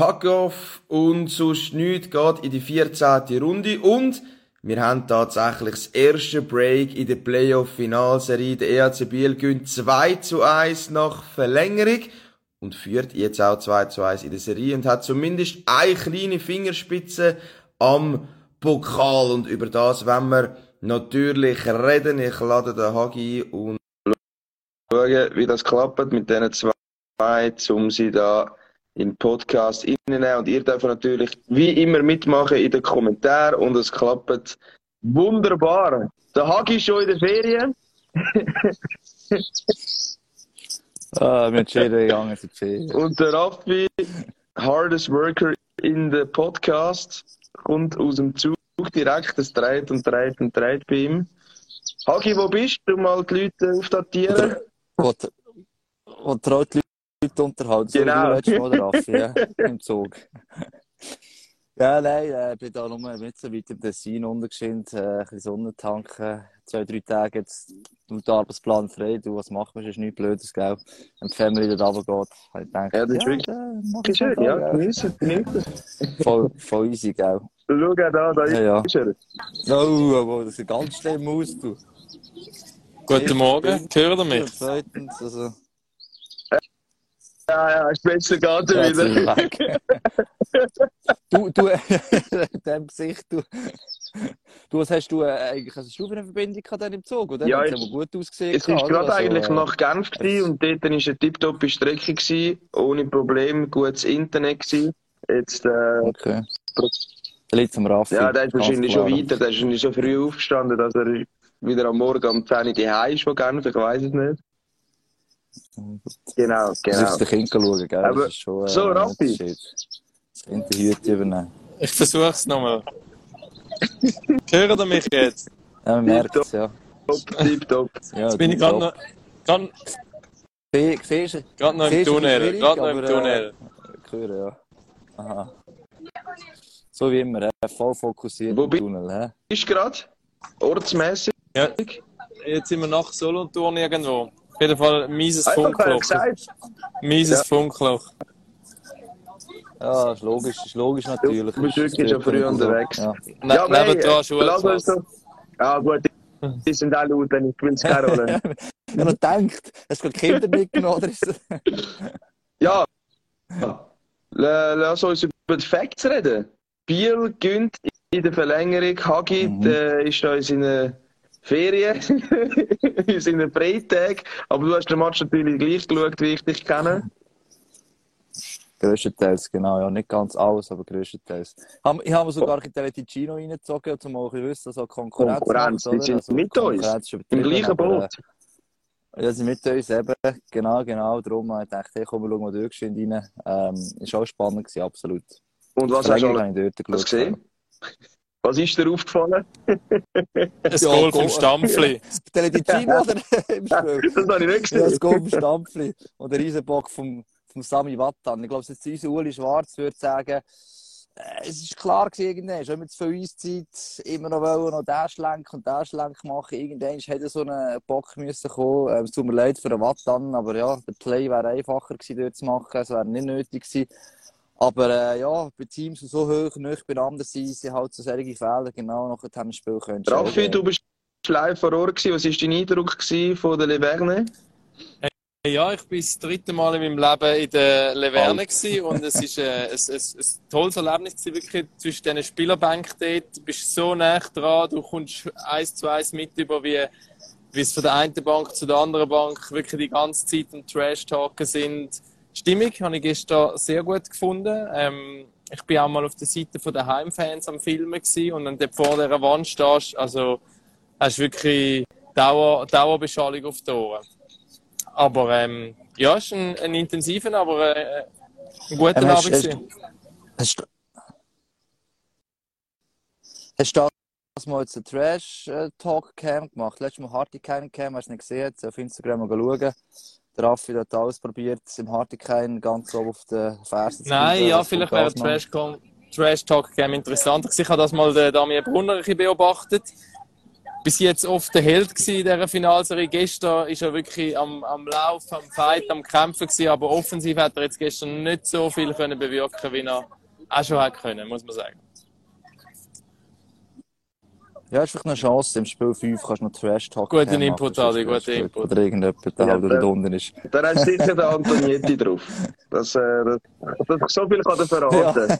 Packoff und sonst nichts geht in die 14. Runde und wir haben tatsächlich das erste Break in der Playoff-Finalserie. Der EAC Biel gönnt 2 zu 1 nach Verlängerung und führt jetzt auch 2 zu 1 in der Serie und hat zumindest eine kleine Fingerspitze am Pokal und über das wenn wir natürlich reden. Ich lade den Hagi und schauen, wie das klappt mit diesen zwei, um sie da den Podcast reinnehmen. Und ihr dürft natürlich wie immer mitmachen in den Kommentaren und es klappt wunderbar. Der Hagi ist schon in der Ferien. ah, wir sind gegangen in die Ferien. Und der Raffi, hardest worker in the Podcast, kommt aus dem Zug direkt, es dreht und dreht und dreht bei ihm. Hagi, wo bist du? Mal die Leute aufdatieren. Wo traut die Leute unterhalten. Genau. So Mal Raffi, ja, im Zug. ja, nein, ich äh, bin da nur nicht so weit im Tessin untergeschint, äh, ein bisschen Sonne tanken, zwei, drei Tage jetzt mit dem Arbeitsplan frei. Du, was machen wir, ist nichts Blödes, gell? Wenn die Family da runter geht, habe ich gedacht, Ja, das ist wirklich mach Okay, ich schön, ja, genießen, genießen. Voll, voll easy, gell? Schau da, da Ja, ja. ist er. Oh, oh, das ist ganz schlimm aus, du. Guten Morgen, hören mich? zweitens, also, Ja, ja, jetzt ist wieder. er du, du, in dem Gesicht, du, du, was hast du äh, eigentlich, hast du eine Verbindung gehabt im Zug, oder? Ja, ich- aber gut ausgesehen. Es war gerade Also, eigentlich nach Genf gewesen und dort war eine tipptoppe Strecke, gewesen, ohne Problem, gutes Internet. Gewesen. Jetzt, äh, Okay. Liegt am Raffi. ja, der ist wahrscheinlich klar. schon weiter, der ist wahrscheinlich schon früh aufgestanden, dass er wieder am Morgen um 10 Uhr daheim ist von Genf, ich weiß es nicht. Genau, Du genau. musst den Kind schauen, gell? Aber- das ist schon, äh, so. Unterschied. Das Kind die Hüte übernehmen. Ich versuche es nochmal. hören Sie mich jetzt? Ja, man merkt es, ja. Top, tipptopp. ja Jetzt bin ich gerade noch, gerade, Fe- Siehst du? gerade noch im du, Tunnel. Gerade noch im Tunnel. Äh, hören, ja. Aha. So wie immer, äh, voll fokussiert Wo im Tunnel. Hä? Ist gerade ortsmäßig. Ja, jetzt sind wir nach Solothurn irgendwo. Auf jeden Fall ein mieses Einfach Funkloch. gesagt. Mieses Ja. Funkloch. Ja, ist logisch, ist logisch natürlich. Du bist wirklich schon früh unterwegs. Ja. Ne Ja, aber nebendran hey, Schule. Ja, gut, die sind alle laut, dann spielt es keine Rolle. Ich habe noch gedacht, hast du gerade Kinder mitgenommen oder ist. Ja. Lass uns über die Facts reden. Biel gönnt in der Verlängerung. Hagi Mhm. der ist da in seinen Ferien, in seinen Freitag. Aber du hast den Match natürlich gleich geschaut, wie ich dich kenne. Größtenteils, genau, ja. Nicht ganz alles, aber größtenteils. Ich habe sogar in Ticino reingezogen, um auch zu wissen, so Konkurrenz. Konkurrenz, macht, die sind oder? mit uns. Im gleichen aber, Boot. Äh, ja, sie sind mit uns eben. Genau, genau. Darum habe ich gedacht, hey, komm, wir schauen mal durchgeschwind rein. Ähm, ist auch spannend gewesen, absolut. Und was hast du gesehen? Was ist dir aufgefallen? Ein Ja, Goal vom Stampfli. Teleticino oder im Spiel? Das habe ich nicht Ja, das gesehen. Goal vom Stampfli. Und der Riesenbock vom, vom Sami Wattan. Ich glaube, jetzt unser Uli Schwarz würde sagen, äh, es ist klar gewesen, irgendwann, schon mit zu viel Eiszeit, immer noch wollen, noch den Schlenk und den Schlenk machen. Irgendwann hätte so ein Bock müssen kommen. Ähm, es tut mir leid für den Wattan, aber ja, der Play wäre einfacher gewesen, dort zu machen. Es wäre nicht nötig gewesen. Aber äh, ja, bei Teams, die so hoch nicht beieinander sind, sind halt so solche Fehler genau nach dem Spiel können. Raffi, du bist live vor Ort gewesen. Was war dein Eindruck gewesen von der Leverne? Ja, ich bin das dritte Mal in meinem Leben in der Leverne gewesen und es ist äh, ein, ein, ein tolles Erlebnis gewesen, wirklich zwischen diesen Spielerbänken dort. Du bist so nah dran, du kommst eins zu eins mit über, wie, wie es von der einen Bank zu der anderen Bank wirklich die ganze Zeit am Trash-Talken sind. Stimmung habe ich gestern sehr gut gefunden. Ähm, ich bin auch mal auf der Seite der Heimfans am Filmen gewesen und wenn du vor dieser Wand stehst, also hast du wirklich Dauer, Dauerbeschallung auf die Ohren. Aber ähm, ja, es ist ein, ein intensiver, aber äh, ein guter Ähm, Abend. hast-. Hast hast du das mal jetzt einen Trash-Talk-Cam gemacht? Letztes Mal Hartikine-Cam, hast du nicht gesehen? Jetzt auf Instagram mal schauen. Der Raffi hat alles probiert, im Hartikine ganz oben auf den Fersen zu Nein, ja, vielleicht wäre? Trash, Trash Talk Game interessanter gewesen. Ich habe das mal den Damien Brunner ein bisschen beobachtet. bis jetzt oft der Held in dieser Finalserie. Gestern ist er wirklich am, am Lauf, am Fight, am Kämpfen gewesen, aber offensiv hat er jetzt gestern nicht so viel können bewirken, wie er auch schon hat können, muss man sagen. Ja, ist vielleicht eine Chance. Im Spiel 5 kannst du noch Trash-Talk Guten Input, Adi, guten Input. Oder irgendjemand, der Ja, halt da unten ist. Da hat sicher der Antonietti drauf. Das, äh, das, das, so viel kann er verraten.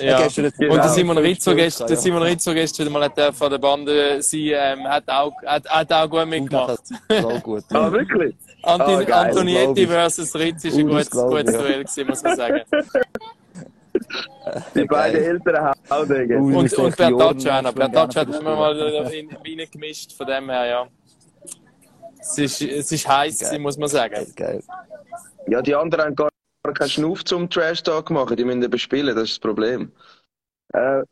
Ja. Hat- Und der. Simon Rizzo gestern, der ja. Simon Rizzo gestern wieder mal hat der von der Bande sein, ähm, hat auch, hat, hat auch gut mitgemacht. So gut. ah, wirklich? Antin, Ah, geil, Antonietti versus Rizzo ist ein gutes, gutes ja. Duell gewesen, muss man sagen. Die beiden Haudegen. Uh, Und, und denke, Bertaccio auch noch. Bertaccio hat immer mal spielen. wieder in Wein gemischt, von dem her, ja. Es ist, es ist heiß Geil. muss man sagen. Geil. Ja, die anderen haben gar keinen Schnuff zum Trash-Talk machen. Die müssen eben spielen, das ist das Problem. Äh,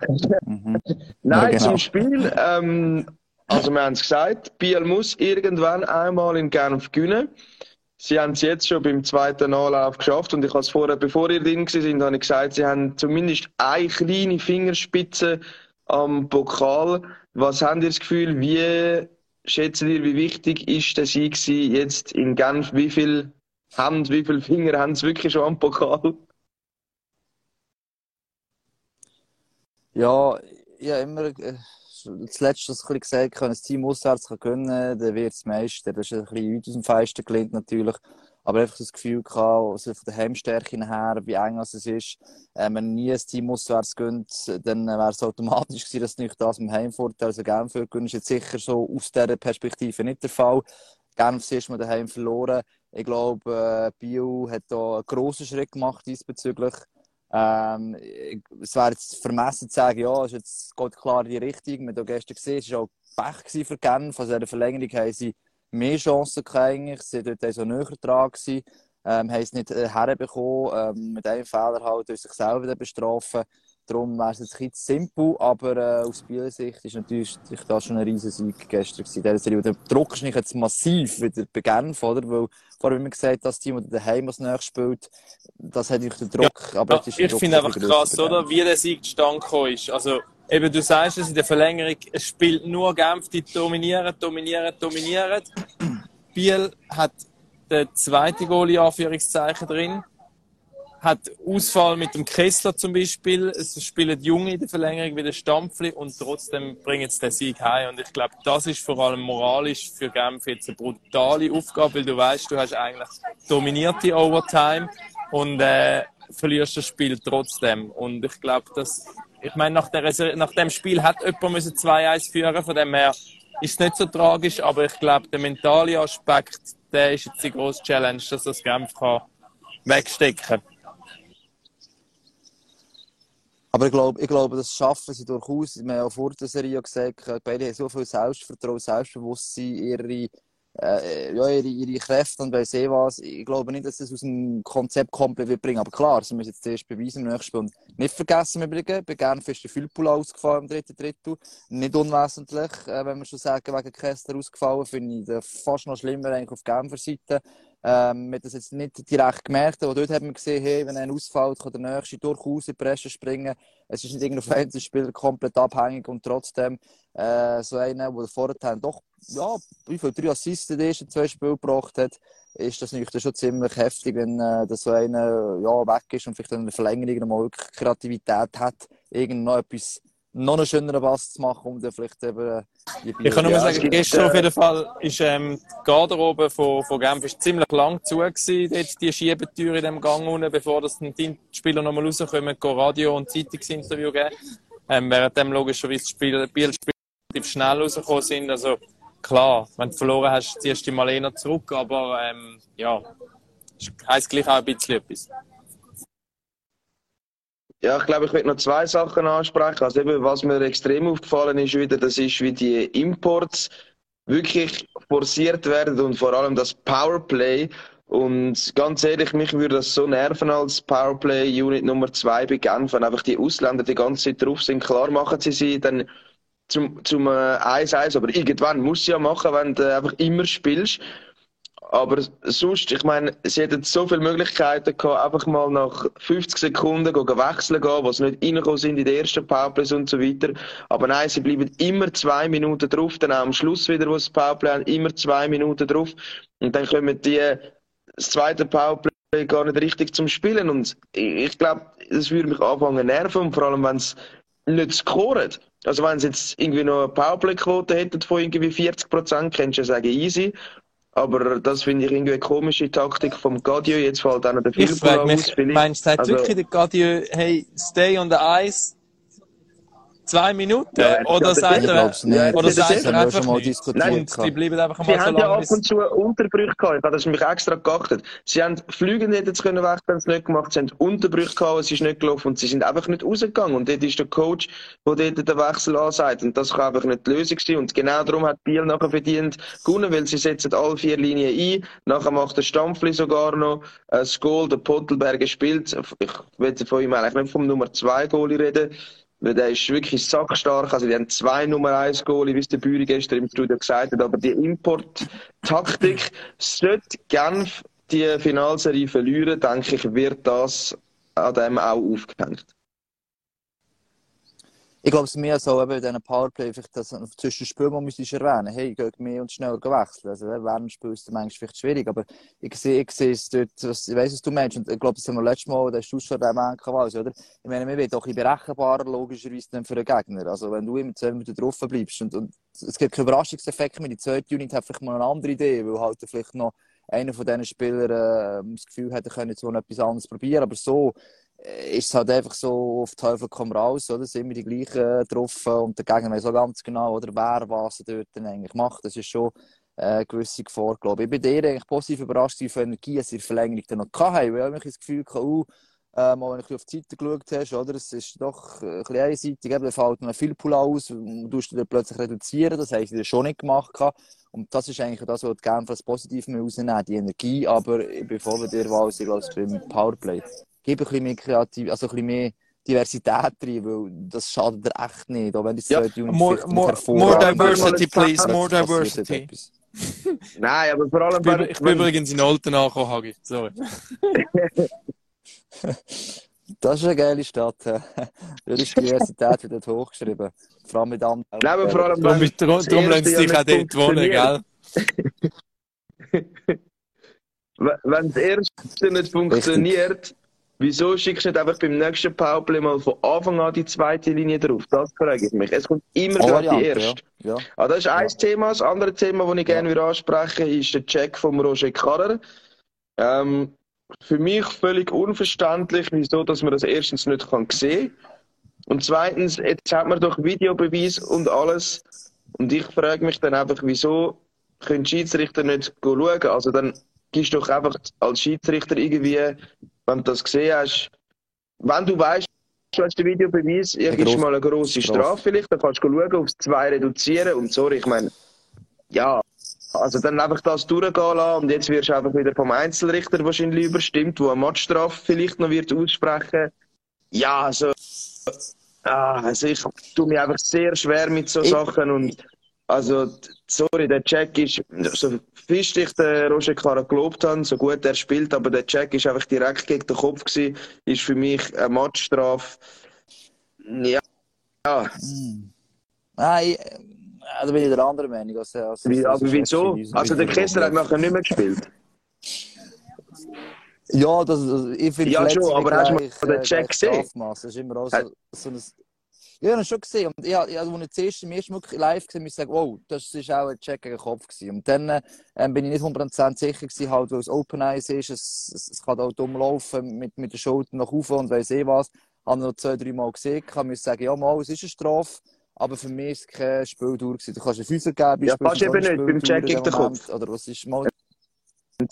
Mhm. Nein, Ja, genau. zum Spiel. Ähm, also, wir haben es gesagt, Biel muss irgendwann einmal in Genf gewinnen. Sie haben es jetzt schon beim zweiten Anlauf geschafft und ich habe es vorher, bevor ihr drin sind, habe ich gesagt, sie haben zumindest eine kleine Fingerspitze am Pokal. Was habt ihr das Gefühl, wie schätzt ihr, wie wichtig ist der Sieg jetzt in Genf? Wie viel Hand, wie viele Finger haben sie wirklich schon am Pokal? Ja, habe immer äh, zuletzt das ein gesagt, wenn ein Team auswärts gewinnen dann wird es Meister. Das ist ein bisschen weit aus dem Feisten gelehnt natürlich. Aber einfach das Gefühl gehabt, also von der Heimstärke her, wie eng es ist. Äh, wenn nie ein Team auswärts gönnt, dann wäre es automatisch gewesen, dass nicht das mit dem Heimvorteil, also Genf gewinnen, ist jetzt sicher so aus dieser Perspektive nicht der Fall. Genf ist man daheim verloren. Ich glaube, äh, Bio hat da einen grossen Schritt gemacht diesbezüglich. Ähm, es wäre jetzt vermessen zu sagen, ja, es jetzt, geht klar in die Richtung. Haben auch gestern gesehen, es war auch Pech für Genf. Also in der Verlängerung haben sie mehr Chancen eigentlich. Sie waren dort so näher dran. Ähm, haben es nicht äh, herbekommen. Ähm, mit einem Fehler halt sich selber bestrafen. Darum wäre es jetzt ein bisschen simpel, aber äh, aus Spielersicht ist natürlich das schon ein riesen Sieg gestern gewesen. Serie. Der Druck ist nicht jetzt massiv wieder bei Genf, oder? Weil vorher immer gesagt, das Team, das daheim als nächstes spielt, das hat natürlich den Druck. aber Ja, ist ich finde einfach krass, oder? Wie der Sieg zustande gekommen ist. Also, eben, du sagst es in der Verlängerung, es spielt nur Genf, die dominieren, dominieren, dominieren. Biel hat den zweiten Goal in Anführungszeichen drin. Hat Ausfall mit dem Kessler zum Beispiel. Es spielen Junge in der Verlängerung wie der Stampfli und trotzdem bringen sie den Sieg heim. Und ich glaube, das ist vor allem moralisch für Genf jetzt eine brutale Aufgabe, weil du weißt, du hast eigentlich dominierte Overtime und äh, verlierst das Spiel trotzdem. Und ich glaube, dass, ich meine, nach, nach dem Spiel hat jemand müssen 2-1 führen, von dem her ist es nicht so tragisch, aber ich glaube, der mentale Aspekt, der ist jetzt die grosse Challenge, dass das Genf kann wegstecken kann. Aber ich glaube, ich glaube, das schaffen sie durchaus. Wir haben ja vor der Serie gesagt, beide haben so viel Selbstvertrauen, Selbstbewusstsein, ihre, äh, ja, ihre, ihre Kräfte und weiss eh was. Ich glaube nicht, dass das aus dem Konzept komplett wird bringen. Aber klar, sie müssen jetzt zuerst beweisen im nächsten Spiel. Und nicht vergessen im Übrigen, bei Genf ist der Füllpool ausgefallen im dritten Drittel. Nicht unwesentlich, äh, wenn wir schon sagen, wegen Kessler ausgefallen, finde ich fast noch schlimmer eigentlich auf Genfer Seite. Ähm, wir haben das jetzt nicht direkt gemerkt, aber dort haben wir gesehen, hey, wenn einer ausfällt, kann der Nächste durchaus in die Presse springen. Es ist nicht irgendein Einzelspieler komplett abhängig und trotzdem äh, so einer, der vorher doch, ja, wie viel, drei Assists in den ersten zwei Spielen gebracht hat, ist das natürlich schon ziemlich heftig, wenn äh, so einer ja, weg ist und vielleicht in der Verlängerung noch mal Kreativität hat, irgend noch etwas, noch einen schöneren Pass zu machen, um dann vielleicht eben die Ich kann nur Ja, sagen, gestern äh, auf jeden Fall ist ähm, die Garderobe von, von Genf ist ziemlich lang zu gewesen, dort die Schiebetür in dem Gang unten, bevor das die Spieler nochmal rauskommen, gehen Radio- und Zeitungsinterview geben. Ähm, währenddem logischerweise die Spieler, Bielspieler relativ schnell rausgekommen sind. Also klar, wenn du verloren hast, ziehst du die mal eher zurück, aber ähm, ja, heisst gleich auch ein bisschen etwas. Ja, ich glaube, ich will noch zwei Sachen ansprechen. Also eben, was mir extrem aufgefallen ist wieder, das ist, wie die Imports wirklich forciert werden und vor allem das Powerplay. Und ganz ehrlich, mich würde das so nerven als Powerplay-Unit Nummer zwei bei Genf, wenn einfach die Ausländer die ganze Zeit drauf sind. Klar machen sie sie dann zum, zum äh, 1-1, aber irgendwann musst du ja machen, wenn du einfach immer spielst. Aber sonst, ich meine, sie hätten so viele Möglichkeiten gehabt, einfach mal nach 50 Sekunden wechseln gehen, wo sie nicht reingekommen sind in die ersten Powerplays und so weiter. Aber nein, sie bleiben immer zwei Minuten drauf, dann auch am Schluss wieder, wo sie Powerplay haben, immer zwei Minuten drauf. Und dann kommen die, das zweite Powerplay gar nicht richtig zum Spielen. Und ich glaube, das würde mich anfangen nerven, und vor allem, wenn es nicht scoren. Also wenn sie jetzt irgendwie noch eine Powerplay-Quote hätten von irgendwie 40 Prozent, könntest du ja sagen, easy. Aber das finde ich irgendwie eine komische Taktik vom Gadieu. Jetzt fällt noch der Ich frage mich, aus. vielleicht. meinst du, sagt Also- wirklich der Gadieu, hey, stay on the ice, zwei Minuten? Ja, oder er, glaube es nicht. Oder das sagt ist- er haben wir einfach schon mal nicht? diskutiert. Und die bleiben einfach Sie mal so haben ja ab und zu Unterbrüche gehabt. Ich habe das mich extra geachtet. Sie haben Flüge nicht jetzt können wechseln, haben es nicht gemacht. Sie haben Unterbrüche gehabt, es ist nicht gelaufen und sie sind einfach nicht rausgegangen. Und dort ist der Coach, der dort den Wechsel ansagt. Und das kann einfach nicht die Lösung sein. Und genau darum hat Biel nachher verdient gewonnen, weil sie setzen alle vier Linien ein. Nachher macht der Stampfli sogar noch ein Goal. Der Pottelberger spielt. Ich will von ihm eigentlich nicht vom Nummer 2 Goalie reden. Weil der ist wirklich sackstark. Also, die haben zwei Nummer 1 Goalie, wie es der Büri gestern im Studio gesagt hat. Aber die Import-Taktik, sollte Genf die Finalserie verlieren, denke ich, wird das an dem auch aufgehängt. Ich glaube, es ist mehr so, eben in diesen Powerplay, vielleicht das zwischen Spielen, man müsste erwähnen, hey, geht mehr und schneller wechseln. Also, während dem Spiel ist es manchmal vielleicht schwierig, aber ich sehe, ich sehe es dort, was, ich weiss, was du meinst, und ich glaube, das haben wir letztes Mal, da hast du schon den Quals, oder? Ich meine, wir werden auch ein bisschen berechenbarer, logischerweise, dann für den Gegner. Also, wenn du immer zwei Minuten drauf bleibst und, und es gibt keinen Überraschungseffekt mehr, die zweite Unit hat vielleicht mal eine andere Idee, weil halt vielleicht noch einer von diesen Spielern äh, das Gefühl hätte, er könnte so noch etwas anderes probieren, aber so, ist es halt einfach so auf Teufel komm raus, oder? Sind immer die gleichen getroffen und der Gegner weiß auch ganz genau, oder wer was er dort dann eigentlich macht. Das ist schon äh, eine gewisse Gefahr, glaube ich. Ich bin dir eigentlich positiv überrascht, wie viel Energie es in der Verlängerung dann noch hatte, weil ich das Gefühl hatte, uh, äh, wenn ich auf die Seite geschaut hast, oder? Es ist doch äh, ein bisschen einseitig, eben, da fällt noch viel Pull aus, und du dann plötzlich reduzieren, das haben sie schon nicht gemacht. Und das ist eigentlich das, was die Genfer als positiv rausnehmen, die Energie, aber ich bin voll bei dir, ich glaube, es Powerplay. Gib ein bisschen mehr Kreativ also ein bisschen mehr Diversität rein, weil das schadet dir echt nicht, auch wenn die Ja, Unit More, more, more diversity, please, more diversity. Nein, aber vor allem, Ich bin, wenn, ich bin wenn, übrigens in Olten angekommen, Hagi. Sorry. Das ist eine geile Stadt. Da ist die Diversität wieder hochgeschrieben. Vor allem mit anderen. Nein, aber vor allem, Darum, darum, darum dich Jahr auch dort wohnen, gell? wenn wenn das erste nicht funktioniert, wieso schickst du nicht einfach beim nächsten Powerplay mal von Anfang an die zweite Linie drauf? Das frage ich mich. Es kommt immer gerade die erste. ja. ja. Ah, das ist ein Thema. Das andere Thema, das ich gerne würde ansprechen würde, ist der Check von Roger Karrer. Ähm, für mich völlig unverständlich, wieso dass man das erstens nicht kann sehen Und zweitens, jetzt hat man doch Videobeweis und alles. Und ich frage mich dann einfach, wieso können Schiedsrichter nicht schauen? Also dann gibst du doch einfach als Schiedsrichter irgendwie, wenn du das gesehen hast, wenn du weißt, du hast den Videobeweis, irgendwann mal eine grosse Strafe. Strafe vielleicht, dann kannst du schauen, aufs zwei reduzieren. Und sorry, ich meine, ja, also dann einfach das durchgehen lassen und jetzt wirst du einfach wieder vom Einzelrichter wahrscheinlich überstimmt, wo eine Matchstrafe vielleicht noch wird aussprechen. Ja, also, ah, also ich tue mich einfach sehr schwer mit so Ich- Sachen und also, sorry, der Check ist, so fisch ich den Roger Clara gelobt habe, so gut er spielt, aber der Check ist einfach direkt gegen den Kopf gewesen, ist für mich eine Matchstrafe. Ja, ja. Nein, äh, da bin ich der anderen Meinung. Als, als, Wie, als aber wieso? Also der Kessler hat nachher nicht mehr gespielt. Ja, das, also, ich finde Ja, schon, aber hast du mal den äh, Check gleich gesehen? Das ist immer auch so, so ein... Ja, ich habe ihn schon gesehen. Und ich, ich, also, als ich das erste, ersten Mal live gesehen habe, muss ich sagen, wow, das ist auch ein Check gegen den Kopf gewesen. Und dann ähm, bin ich nicht 100% sicher gewesen, halt, weil es Open Eyes ist, es, es, es kann auch dumm laufen, mit, mit der Schulter nach oben und weiss eh was. Habe noch zwei, drei Mal gesehen, kann mir sagen, ja, mal, es ist eine Strafe. Aber für mich ist es kein Spieldauer gewesen. Du kannst einen Füßer geben, Ja, fast eben nicht, beim Check gegen den Kopf. Oder was ist mal... Ein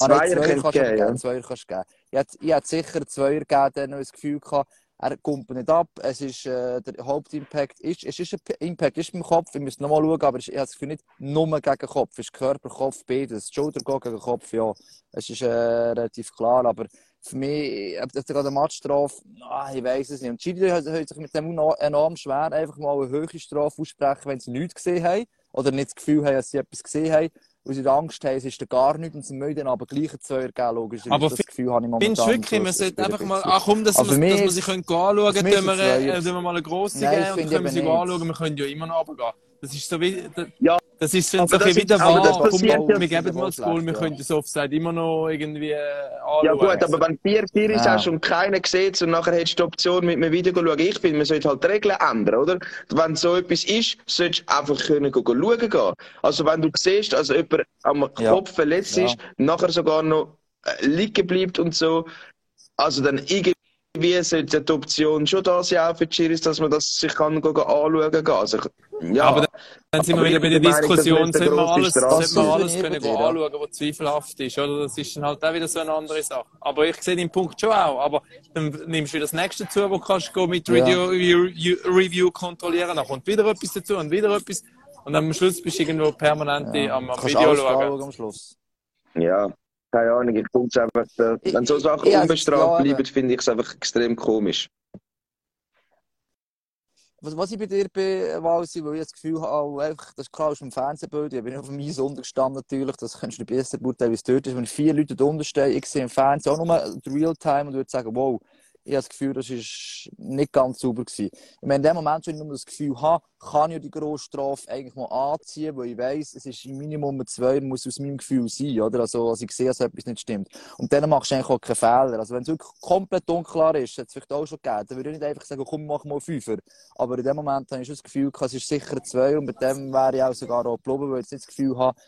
Ah, nein, Zweier Zweier kannst du geben, ja. Zweier kannst du geben. Ich hätte, ich hätte sicher einen Zweier gegeben, der noch das Gefühl gehabt, er kommt nicht ab. Es ist, äh, der Hauptimpact ist, es ist ein Impact ist beim Kopf. Wir müssen nochmal schauen, aber ich habe das Gefühl nicht nur gegen den Kopf. Es ist Körper, Kopf, beides. Schulter gegen den Kopf, ja. Es ist äh, relativ klar, aber für mich, ob das gerade eine ah, ich weiß es nicht. Und Schiri hat sich mit dem enorm schwer, einfach mal eine höhere Strafe aussprechen, wenn sie nichts gesehen haben oder nicht das Gefühl haben, dass sie etwas gesehen haben. Weil sie Angst haben, es ist da gar nichts und sie möchten dann aber gleich ein Zweier geben, logisch. Aber das Gefühl habe ich momentan. Findest du wirklich, man so, sollte einfach mal, ach komm, dass, Also man, dass man sich können anschauen können, tun wir, äh, wir mal eine grosse Nein, geben und können wir sie anschauen, wir können ja immer noch runtergehen. Das ist so wie, das, Ja, das ist so aber ein das bisschen wie ist- der aber das komm, ja- wir geben mal das Goal, wir schlecht, können das Offside immer noch irgendwie äh, anschauen. Ja gut, aber wenn 4-4 ist Ja. hast und keiner sieht und nachher hättest du die Option mit einem Video schauen, ich finde, man sollte halt die Regeln ändern, oder? Wenn so etwas ist, solltest du einfach können schauen gehen. Also wenn du siehst, dass jemand am Ja. Kopf verletzt Ja. ist, nachher sogar noch äh, liegen bleibt und so, also dann irgendwie sollte die Option schon da sein, auch für die Schiris, dass man das sich kann go- go anschauen gehen. Also, ja. Aber Dann sind wir wieder bei der Diskussion, sollte man alles, sollte man alles können gehen anschauen, was zweifelhaft ist, oder? Das ist dann halt auch wieder so eine andere Sache. Aber ich sehe den Punkt schon auch. Aber dann nimmst du wieder das nächste dazu, wo du kannst go mit Ja. Review, kontrollieren, dann kommt wieder etwas dazu und wieder etwas. Und dann am Schluss bist du irgendwo permanent Ja. am, am Video schauen. anschauen am Schluss. Ja, keine Ahnung, ich finde es einfach, äh, wenn so Sachen Ich- unbestraft bleiben, finde ich es einfach extrem komisch. Was, was ich bei dir bin, Walsi, weil ich das Gefühl habe, einfach, das ist klar aus dem Fernsehbild, ich bin auf dem Eis untergestanden natürlich, das kannst du besser beurteilen, wie es dort ist. Wenn vier Leute drunter stehen, ich sehe im Fernsehen auch nur Realtime und würde sagen, wow, ich habe das Gefühl, das ist nicht ganz sauber gewesen. Ich meine, in dem Moment, wenn ich nur das Gefühl habe, kann ich die grosse Strafe eigentlich mal anziehen, weil ich weiss, es ist im Minimum zwei, muss aus meinem Gefühl sein, oder? Also, als ich sehe, dass etwas nicht stimmt. Und dann machst du eigentlich auch keinen Fehler. Also, wenn es wirklich komplett unklar ist, hat es vielleicht auch schon gegeben, dann würde ich nicht einfach sagen, komm, mach mal Fünfer. Aber in dem Moment habe ich schon das Gefühl, es ist sicher zwei und mit dem wäre ich auch sogar auch geblieben, weil ich jetzt nicht das Gefühl habe,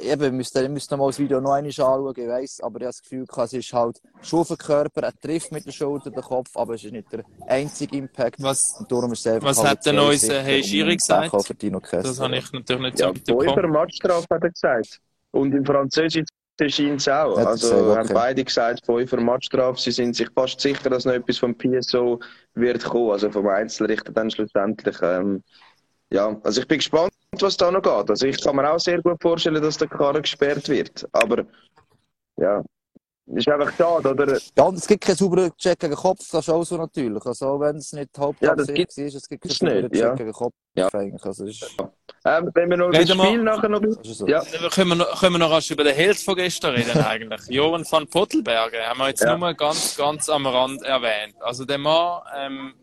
Eben, ich müsste, ich müsste mal das Video noch einmal anschauen, ich weiss, aber ich habe das Gefühl, es ist halt schon auf den Körper, er trifft mit der Schulter den Kopf, aber es ist nicht der einzige Impact. Was, Und darum ist es Was halt hat denn unser und Schiri gesagt? Das habe ich natürlich nicht so Ja, mitbekommen. Fünfer Matchstrafe hat er gesagt. Und im Französischen scheint es auch. Hat er Also gesagt, okay. haben beide gesagt, Fünfer Matchstrafe. Sie sind sich fast sicher, dass noch etwas vom PSO wird kommen. Also vom Einzelrichter dann schlussendlich. Ähm, ja, also ich bin gespannt, was da noch geht. Also ich kann mir auch sehr gut vorstellen, dass der Karren gesperrt wird. Aber ja, ist einfach schade, oder? Ja, und es gibt keinen sauberen Check gegen Kopf, das ist auch so natürlich. Also, auch wenn es nicht Ja, das Hauptabsicht gibt's ist, es gibt keinen nicht, sauberen Check ja. gegen Kopf Ja. eigentlich. Also, ist, Ähm, wenn wir noch über das Spiel nachher noch... das ist so. Ja, Können wir, noch, können wir noch rasch über den Held von gestern reden eigentlich? Joran van Pottelbergen haben wir jetzt Ja. nur ganz, ganz am Rand erwähnt. Also der Mann ähm,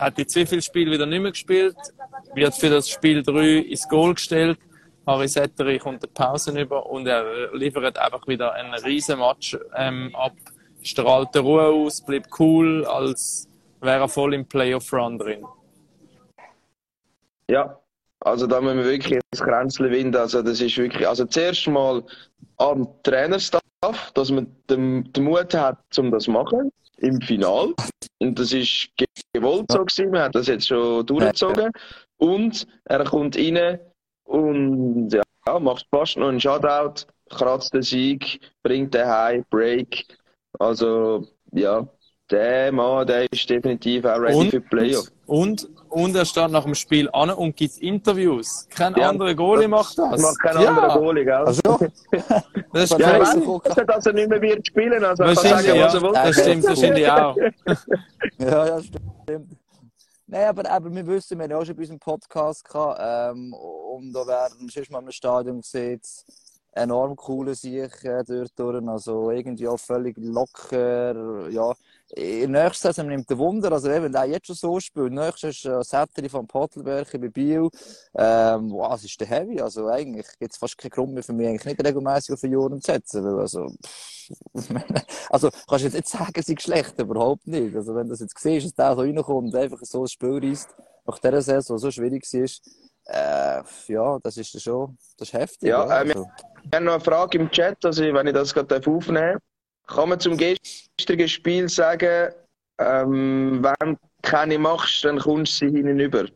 hat viele Spiele wieder nicht mehr gespielt, wird für das Spiel 3 ins Goal gestellt. Harry Setteri kommt eine Pause über und er liefert einfach wieder einen riesen Match ähm, ab, strahlt die Ruhe aus, bleibt cool, als wäre er voll im Playoff-Run drin. Ja, also da müssen wir wirklich ins Kränzchen winden. Also das ist wirklich, also zuerst mal am Trainerstaff, dass man den, den Mut hat, um das zu machen im Final. Und das ist ge- gewollt so gewesen. Man hat das jetzt schon durchgezogen. Und er kommt rein und ja, macht fast noch einen Shutout, kratzt den Sieg, bringt den High, Break. Also ja, der Mann, der ist definitiv auch ready Und- für die Playoff. Und, und er steht nach dem Spiel an und gibt Interviews. Kein Ja, anderer Goalie macht das. Das macht kein ja, anderer Goalie, gell? Also, Das ist Ja, ich weiß, dass er nicht mehr wird spielen. Also er kann sagen, ja. was er will. Das stimmt wahrscheinlich auch. Ja, ja, stimmt. Nein, aber, aber wir wissen, wir haben ja auch schon bei unserem Podcast gehabt, ähm, und da werden wir schon mal im Stadion gesehen, enorm coole Sieg äh, dort durch, also irgendwie auch völlig locker, ja. In der nächsten Saison nimmt der Wunder, also wenn der jetzt schon so spielt, nächstes ist äh, Setteri von Pottelberg bei Biel, ähm, wow, es ist der Heavy, also eigentlich gibt es fast keinen Grund mehr für mich, eigentlich nicht regelmäßig auf den Joren zu setzen, weil also, also, kannst du jetzt nicht sagen, sie ist schlecht, überhaupt nicht. Also, wenn du das jetzt siehst, dass der so reinkommt und einfach so ein Spiel reißt, nach dieser Saison, so schwierig war, äh, ja, das ist schon, das ist heftig. Ja, ja, äh, wir- also. Ich habe noch eine Frage im Chat, also wenn ich das gerade aufnehmen darf. Kann man zum gestrigen Spiel sagen, ähm, wenn du keine machst, dann kommst du sie hinüber?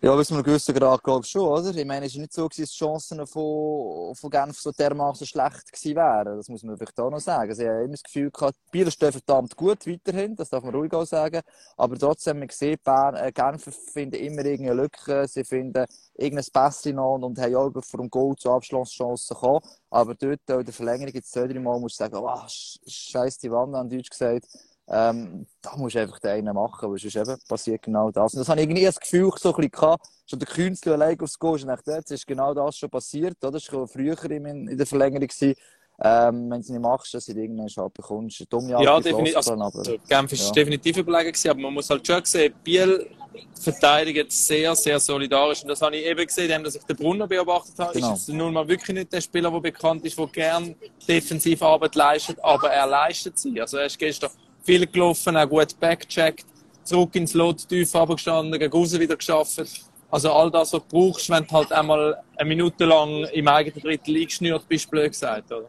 Ja, bis zu einem gewissen Grad, glaube ich schon, oder? Ich meine, es ist nicht so, dass die Chancen von, von Genf so dermaßen schlecht gewesen wären. Das muss man vielleicht auch noch sagen. Sie haben immer das Gefühl gehabt, die Bieler stehen verdammt gut weiterhin, das darf man ruhig auch sagen. Aber trotzdem, man sieht, Bern, äh, Genfer finden immer irgendeine Lücke, sie finden irgendein Pässchen noch und, und haben auch vor dem Goal zu Abschlusschancen gekommen. Aber dort, in der Verlängerung, jetzt zwei, drei Mal, muss ich sagen, oh, scheiß die Wand, an Deutsch gesagt. Ähm, da musst du einfach den einen machen, weil sonst eben passiert genau das. Und das habe ich irgendwie das Gefühl so ein bisschen gehabt, schon der Künstler allein aufs Go ist und dachte, jetzt ist genau das schon passiert, oder? Das war früher in, der Verlängerung. Gewesen. Ähm, wenn du es nicht machst, dass du irgendwann schon bekommst. Dumme ja, definitiv. Also, aber, Genf ist ja. definitiv überlegen gewesen, aber man muss halt schon sehen, Biel verteidigt sehr, sehr solidarisch. Und das habe ich eben gesehen, dass ich den Brunner beobachtet habe. Genau. Ist nun mal wirklich nicht der Spieler, der bekannt ist, der gern Defensivarbeit leistet, aber er leistet sie. Also er ist gestern viel gelaufen, auch gut backcheckt, zurück ins Lot, tief runtergestanden, gegen raus wieder geschafft. Also all das, was du brauchst, wenn du halt einmal eine Minute lang im eigenen Drittel eingeschnürt bist, blöd gesagt, oder?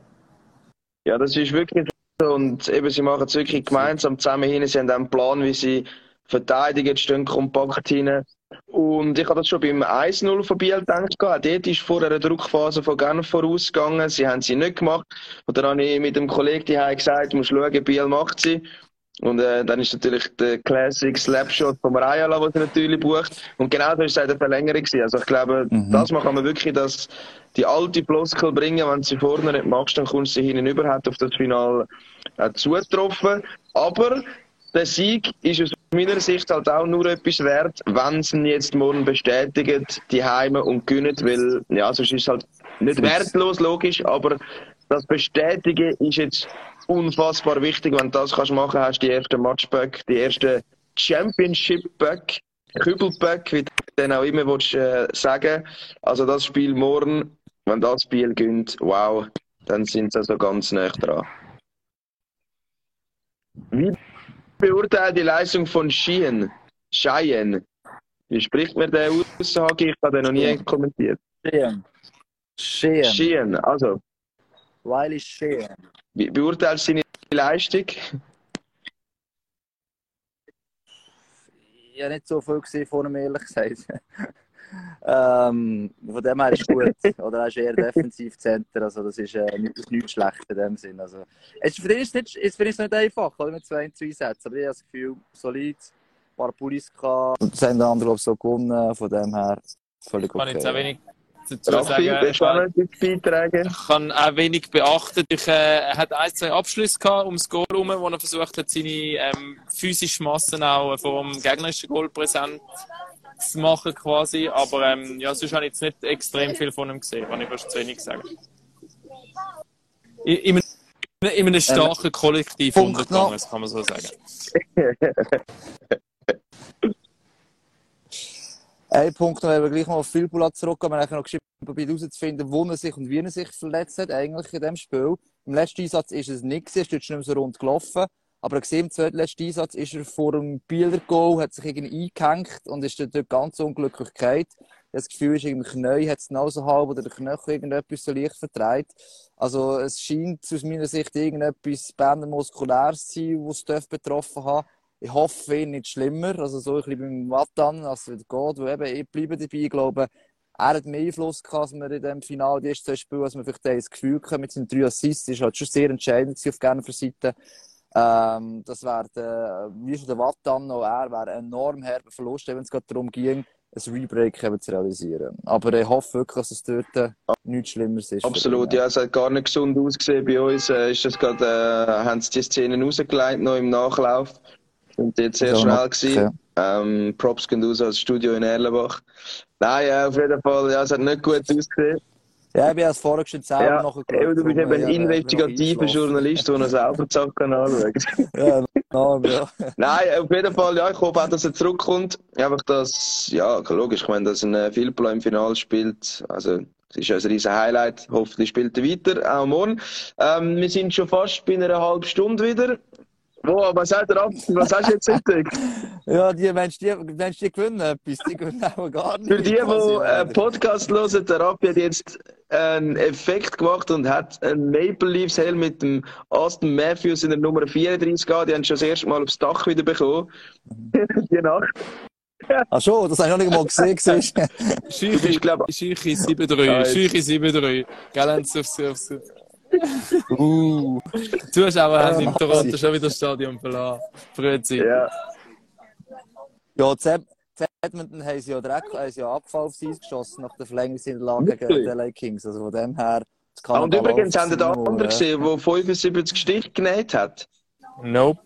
Ja, das ist wirklich so. Und eben, sie machen es wirklich gemeinsam zusammen hin. Sie haben einen Plan, wie sie verteidigen, stehen kompakt hin. Und ich habe das schon beim 1-0 von Biel gedacht. Dort ist vor einer Druckphase von Genf vorausgegangen. Sie haben sie nicht gemacht. Und dann habe ich mit dem Kollegen die gesagt, du musst schauen, Biel macht sie. Und äh, dann ist natürlich der Classic Slapshot vom Rayala, was er natürlich bucht. Und genau das war eine Verlängerung. Also ich glaube, mhm. das kann man wirklich das, die alte Floskel bringen. Wenn du sie vorne nicht machst, dann kommst du sie hinten über, hat auf das Finale äh, zugetroffen. Aber der Sieg ist aus meiner Sicht halt auch nur etwas wert, wenn sie ihn jetzt morgen bestätigen, die Heime und gewinnen, weil, ja, sonst ist es halt nicht wertlos, logisch, aber das Bestätigen ist jetzt unfassbar wichtig. Wenn du das kannst machen, hast du die ersten Matchback, die ersten Championship-Back, Kübelback, wie du den auch immer willst, äh, sagen Also das Spiel morgen, wenn das Spiel gönnt, wow, dann sind sie also ganz nah dran. Wie beurteilt die Leistung von Schien? Cheyenne? Wie spricht man den aus? Ich habe den noch nie kommentiert. Schien. Schien. Schien, also. Wiley Schien. Wie beurteilst du seine Leistung? Ich habe nicht so viel gesehen von ihm, ehrlich gesagt. ähm, von dem her ist gut. Oder er ist eher Defensivcenter. Also das ist, äh, nicht, nichts schlecht in dem Sinn. Also, es, für ihn ist es nicht, nicht einfach, oder, mit zwei zu einsetzen. Aber ich habe das Gefühl, solid, ein paar Pullis gehabt. Und das haben die anderen, glaube ich, so gewonnen. Von dem her völlig okay. Ich kann jetzt auch wenig dazu Raffi, sagen. Ich kann, beitragen? ich kann auch wenig beachten. Ich, äh, er hat ein, zwei Abschlüsse gehabt ums Goal herum, wo er versucht hat, seine ähm, physische Massen auch vor dem gegnerischen Goal präsent zu machen quasi. Aber ähm, ja, sonst habe ich jetzt nicht extrem viel von ihm gesehen, kann ich fast zu wenig sagen. In, in, in einem starken ähm, Kollektiv untergegangen, kann man so sagen. Ein Punkt noch, wir gleich mal auf Filbula zurückkommen, wir haben noch geschrieben, herauszufinden, wo er sich und wie er sich verletzt hat, eigentlich in dem Spiel. Im letzten Einsatz ist es nicht gewesen, ist nicht mehr so rund gelaufen. Aber er gesehen, im zweitletzten Einsatz ist er vor dem Bieler Goal, hat sich irgendwie eingehängt und ist dort ganz unglücklich gefallen. Das Gefühl ist, irgendwie Knie hat es genauso halb oder der Knöchel irgendetwas so leicht vertreibt. Also, es scheint aus meiner Sicht irgendetwas Bändermuskuläres zu sein, was es betroffen hat. Ich hoffe, nicht schlimmer. Also, so ein bisschen beim Wattan, als es wieder geht. Weil eben, ich bleibe dabei. Ich glaube, er hat mehr Einfluss gehabt, als wir in dem Finale, die ersten zwei Spiele, als wir vielleicht das Gefühl hatten, mit seinen drei Assists, ist halt schon sehr entscheidend auf Genfer Seite. Ähm, das wäre, wie schon der Wattan noch er, wäre ein enorm herber Verlust, wenn es gerade darum ging, ein Rebreak zu realisieren. Aber ich hoffe wirklich, dass es dort äh, nichts Schlimmeres ist. Absolut, ja, es hat gar nicht gesund ausgesehen bei uns. Äh, ist das grad, äh, haben sie die Szenen rausgelegt, noch im Nachlauf. Und jetzt sehr schnell noch, gewesen. Ähm, Props gehen raus als Studio in Erlenbach. Nein, ja, auf jeden Fall, ja, es hat nicht gut ausgesehen. Ja, ich habe es vorher schon selber ja, nachgeschaut. Du bist eben ein investigativer Journalist, der noch selber die Sachen anschaut. ja, enorm, ja. Nein, auf jeden Fall, ja, ich hoffe auch, dass er zurückkommt. Einfach, dass, ja, logisch, ich meine, dass ein Philpla im Finale spielt, also, es ist ein riesen Highlight. Hoffentlich spielt er weiter, auch morgen. Ähm, wir sind schon fast bei einer halben Stunde wieder. Wo, was hat er ab? Was hast du jetzt entdeckt? ja, die Menschen, die, Menschen, die gewinnen etwas, die gewinnen auch gar nicht. Für die, die einen Podcast hören, der Rappi hat jetzt einen Effekt gemacht und hat einen Maple Leafs Helm mit dem Aston Matthews in der Nummer 34 gehabt. Die haben schon das erste Mal aufs Dach wieder bekommen. die Nacht. Ach so, das habe ich noch nicht mal gesehen. Schüchi, Schüchi 7-3. Schüchi 7-3. Gell, aufs, aufs, uh. Die Zuschauer haben im Toronto schon wieder das Stadion verlassen. Frühzeitig. Ja. Ja, Edmonton haben sie ja direkt haben sie ja Abfall auf sie geschossen nach der Verlängerungslage gegen die LA Kings. Also von dem her. Ah, und übrigens haben die anderen gesehen, der 75 Stich genäht hat. Nope.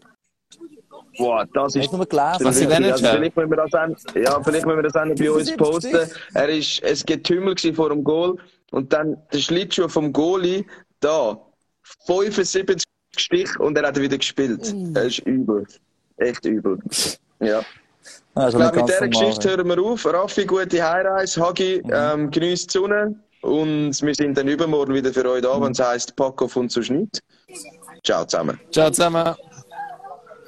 Boah, das ist nur gelesen? Was also vielleicht müssen wir das auch, ja, vielleicht müssen wir das auch bei uns 75 posten. Er ist, es Getümmel vor dem Goal und dann der Schlittschuh vom Goalie, da, 75 Stich und er hat wieder gespielt. Er ist übel. Echt übel. Ja. Ah, Ich glaube, mit dieser Geschichte hören wir auf. Raffi, gute Heimreise. Hagi, Mhm. ähm, genießt die Sonne. Und wir sind dann übermorgen wieder für euch da, wenn es heisst Paco von zu Schnitt. Ciao zusammen. Ciao zusammen.